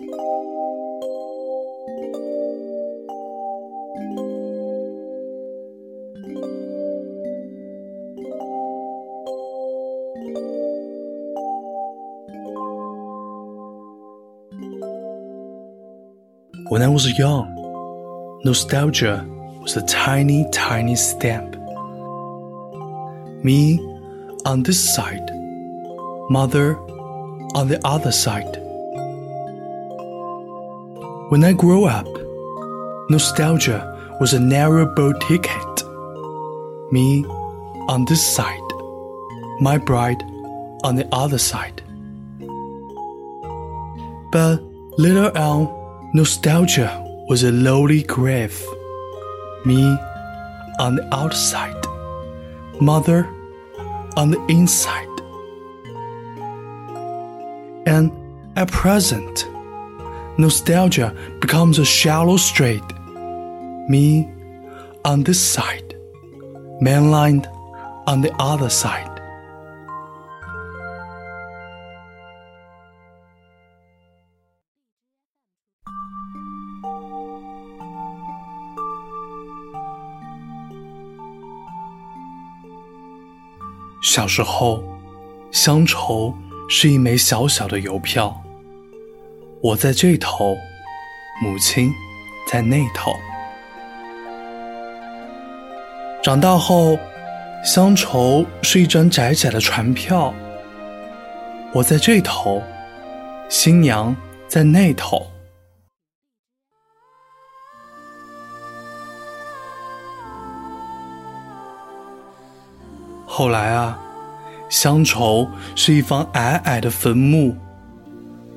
When I was young, nostalgia was a tiny, tiny stamp. Me on this side, mother on the other side. When I grow up, nostalgia was a narrow boat ticket. Me on this side, my bride on the other side. But later on, Nostalgia was a lowly grave. Me on the outside, mother on the inside. And at present, nostalgia becomes a shallow strait. Me on this side, mainland on the other side. 小时候，乡愁是一枚小小的邮票， 我在这头，母亲在那头。长大后，乡愁是一张窄窄的船票，我在这头，新娘在那头。后来啊，乡愁是一方矮矮的坟墓，